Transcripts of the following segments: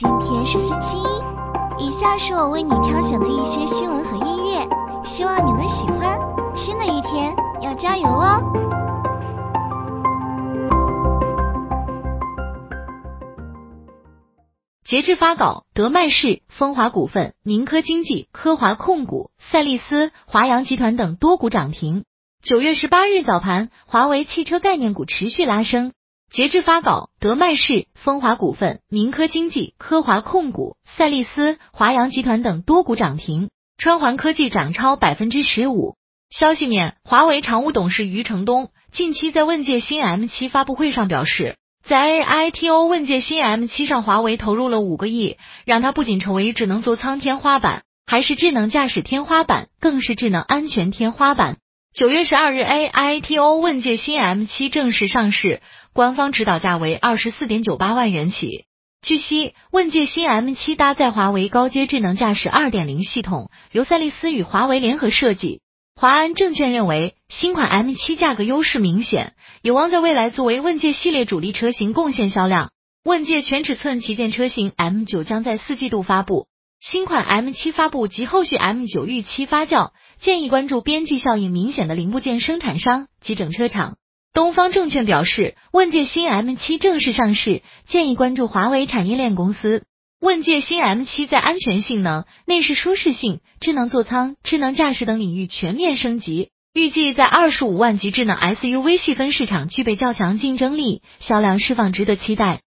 今天是星期一，以下是我为你挑选的一些新闻和音乐，希望你能喜欢。新的一天要加油哦！截至发稿，德迈仕、风华股份、宁科经济、科华控股、赛力斯、华阳集团等多股涨停。九月十八日早盘，华为汽车概念股持续拉升。截至发稿，德迈仕、风华股份、明科经济、科华控股、赛力斯、华阳集团等多股涨停，川环科技涨超百分之十五。消息面，华为常务董事余承东近期在问界新 M7 发布会上表示，在 AITO 问界新 M7 上，华为投入了五个亿，让它不仅成为智能座舱天花板，还是智能驾驶天花板，更是智能安全天花板。九月十二日，AITO 问界新 M7 正式上市。官方指导价为二十四点九八万元起。据悉，问界新 M7 搭载华为高阶智能驾驶二点零系统，由赛力斯与华为联合设计。华安证券认为，新款 M7 价格优势明显，有望在未来作为问界系列主力车型贡献销量。问界全尺寸旗舰车型 M9 将在四季度发布。新款 M7 发布及后续 M9 预期发酵，建议关注边际效应明显的零部件生产商及整车厂。东方证券表示，问界新 M7 正式上市，建议关注华为产业链公司。问界新 M7 在安全性能、内饰舒适性、智能座舱、智能驾驶等领域全面升级，预计在二十五万级智能 SUV 细分市场具备较强竞争力，销量释放值得期待。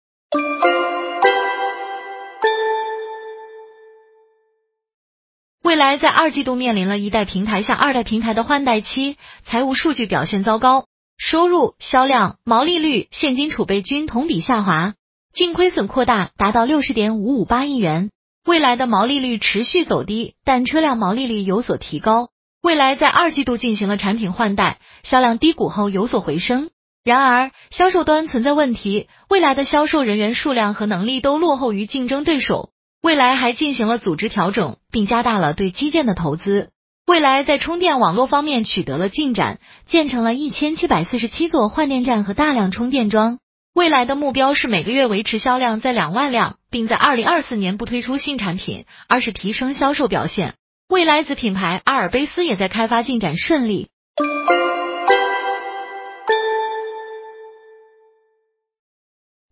来在二季度面临了一代平台向二代平台的换代期，财务数据表现糟糕。收入、销量、毛利率、现金储备均同比下滑，净亏损扩大，达到六十点五五八亿元。未来的毛利率持续走低，但车辆毛利率有所提高。未来在二季度进行了产品换代，销量低谷后有所回升。然而，销售端存在问题，未来的销售人员数量和能力都落后于竞争对手。未来还进行了组织调整，并加大了对基建的投资。未来在充电网络方面取得了进展，建成了一千七百四十七座换电站和大量充电桩。未来的目标是每个月维持销量在两万辆，并在二零二四年不推出新产品，而是提升销售表现。未来子品牌阿尔卑斯也在开发进展顺利。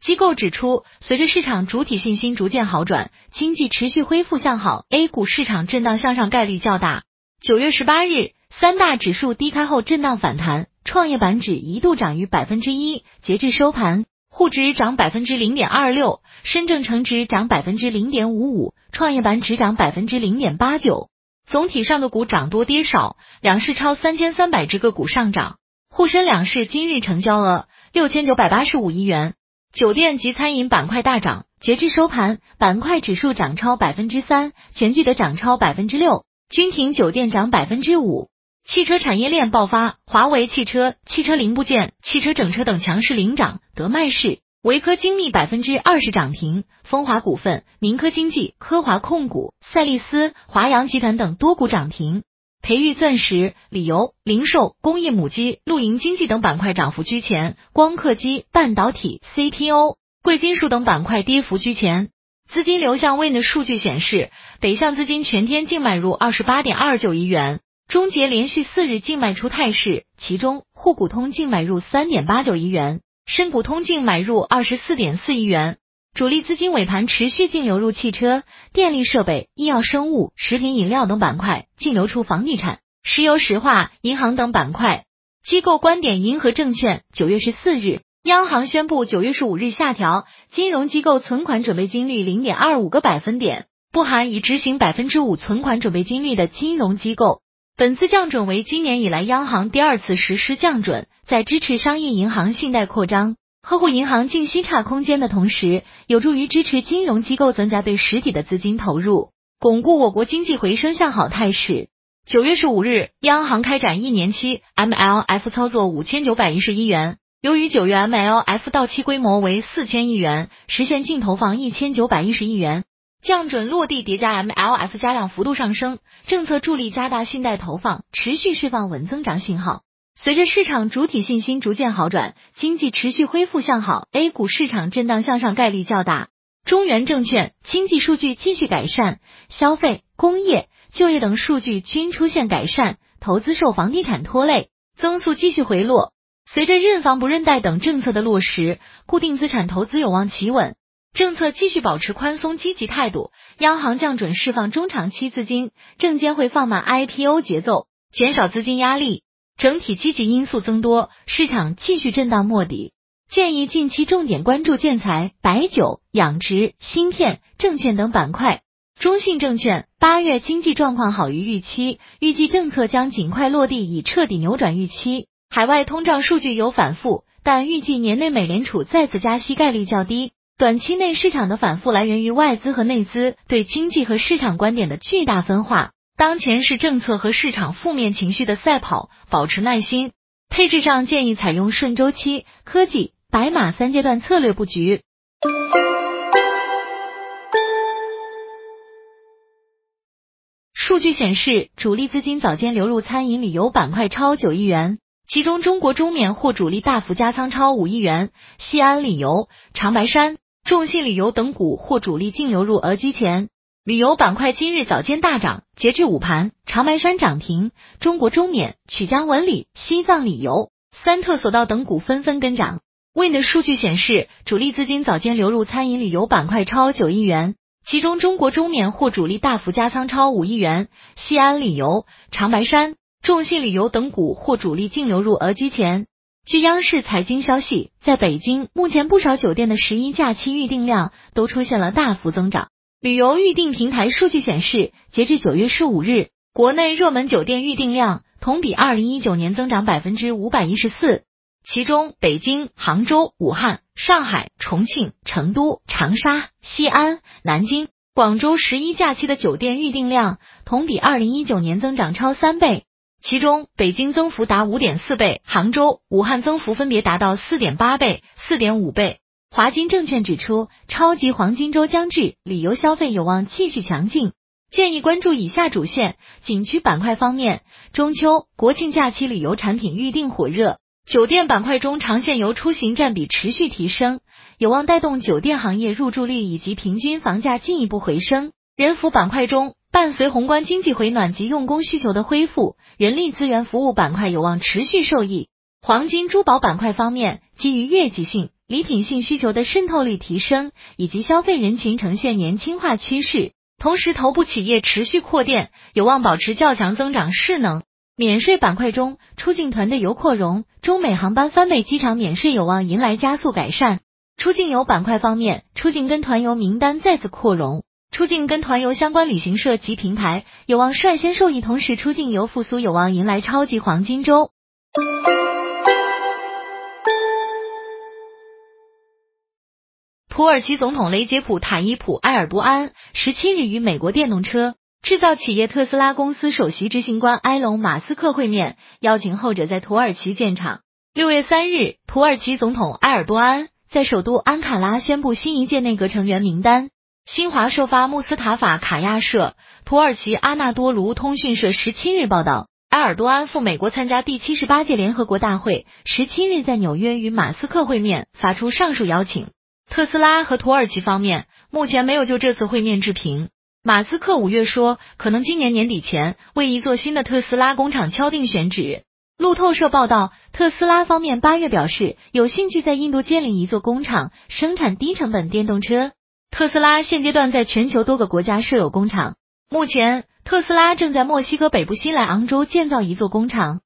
机构指出，随着市场主体信心逐渐好转，经济持续恢复向好，A 股市场震荡向上概率较大。九月十八日，三大指数低开后震荡反弹，创业板指一度涨逾百分之一，截至收盘，沪指涨百分之零点二六，深证成指涨百分之零点五五，创业板指涨百分之零点八九。总体上个股涨多跌少，两市超三千三百只个股上涨。沪深两市今日成交额六千九百八十五亿元，酒店及餐饮板块大涨，截至收盘，板块指数涨超百分之三，全聚德涨超百分之六。君庭酒店涨百分之五，汽车产业链爆发，华为汽车、汽车零部件、汽车整车等强势领涨，德迈仕、维科精密百分之二十涨停，风华股份、民科经济、科华控股、赛力斯、华阳集团等多股涨停，培育钻石、旅游、零售、工业母机、露营经济等板块涨幅居前，光刻机、半导体、CPO、贵金属等板块跌幅居前。资金流向 Wind 数据显示，北向资金全天净买入二十八点二九亿元，终结连续四日净卖出态势。其中，沪股通净买入三点八九亿元，深股通净买入二十四点四亿元。主力资金尾盘持续净流入汽车、电力设备、医药生物、食品饮料等板块，净流出房地产、石油石化、银行等板块。机构观点：银河证券九月十四日。央行宣布，九月十五日下调金融机构存款准备金率零点二五个百分点，不含已执行百分之五存款准备金率的金融机构。本次降准为今年以来央行第二次实施降准，在支持商业银行信贷扩张、呵护银行净息差空间的同时，有助于支持金融机构增加对实体的资金投入，巩固我国经济回升向好态势。九月十五日，央行开展一年期 MLF 操作五千九百一十亿元。由于九月 MLF 到期规模为四千亿元，实现净投放一千九百一十亿元，降准落地叠加 MLF 加量幅度上升，政策助力加大信贷投放，持续释放稳增长信号。随着市场主体信心逐渐好转，经济持续恢复向好，A 股市场震荡向上概率较大。中原证券经济数据继续改善，消费、工业、就业等数据均出现改善，投资受房地产拖累，增速继续回落。随着认房不认贷等政策的落实，固定资产投资有望企稳。政策继续保持宽松积极态度，央行降准释放中长期资金，证监会放慢 IPO 节奏，减少资金压力，整体积极因素增多，市场继续震荡摸底。建议近期重点关注建材、白酒、养殖、芯片、证券等板块。中信证券八月经济状况好于预期，预计政策将尽快落地，以彻底扭转预期。海外通胀数据有反复，但预计年内美联储再次加息概率较低。短期内市场的反复来源于外资和内资对经济和市场观点的巨大分化。当前是政策和市场负面情绪的赛跑，保持耐心。配置上建议采用顺周期、科技、白马三阶段策略布局。数据显示，主力资金早间流入餐饮旅游板块超九亿元。其中，中国中免或主力大幅加仓超五亿元，西安旅游、长白山、众信旅游等股或主力净流入额居前。旅游板块今日早间大涨，截至午盘，长白山涨停，中国中缅、曲江文旅、西藏旅游、三特索道等股纷纷跟涨。Wind 数据显示，主力资金早间流入餐饮旅游板块超九亿元，其中中国中缅或主力大幅加仓超五亿元，西安旅游、长白山。众信旅游等股或主力净流入额居前。据央视财经消息，在北京，目前不少酒店的十一假期预订量都出现了大幅增长。旅游预订平台数据显示，截至九月十五日，国内热门酒店预订量同比二零一九年增长百分之五百一十四，其中北京、杭州、武汉、上海、重庆、成都、长沙、西安、南京、广州十一假期的酒店预订量同比二零一九年增长超三倍。其中，北京增幅达五点四倍，杭州、武汉增幅分别达到四点八倍、四点五倍。华金证券指出，超级黄金周将至，旅游消费有望继续强劲，建议关注以下主线。景区板块方面，中秋、国庆假期旅游产品预订火热，酒店板块中长线游出行占比持续提升，有望带动酒店行业入住率以及平均房价进一步回升。人服板块中。伴随宏观经济回暖及用工需求的恢复，人力资源服务板块有望持续受益。黄金珠宝板块方面，基于月季性、礼品性需求的渗透率提升，以及消费人群呈现年轻化趋势，同时头部企业持续扩店，有望保持较强增长势能。免税板块中，出境团队游扩容，中美航班翻倍机场免税有望迎来加速改善。出境游板块方面，出境跟团游名单再次扩容。出境跟团游相关旅行社及平台有望率先受益，同时出境游复苏有望迎来超级黄金周。土耳其总统雷杰普·塔伊普·埃尔多安十七日与美国电动车制造企业特斯拉公司首席执行官埃隆·马斯克会面，邀请后者在土耳其建厂。六月三日，土耳其总统埃尔多安在首都安卡拉宣布新一届内阁成员名单。新华社发穆斯塔法卡亚社、土耳其阿纳多卢通讯社十七日报道，埃尔多安赴美国参加第七十八届联合国大会，十七日在纽约与马斯克会面，发出上述邀请。特斯拉和土耳其方面目前没有就这次会面置评。马斯克五月说，可能今年年底前为一座新的特斯拉工厂敲定选址。路透社报道，特斯拉方面八月表示有兴趣在印度建立一座工厂，生产低成本电动车。特斯拉现阶段在全球多个国家设有工厂，目前特斯拉正在墨西哥北部新莱昂州建造一座工厂。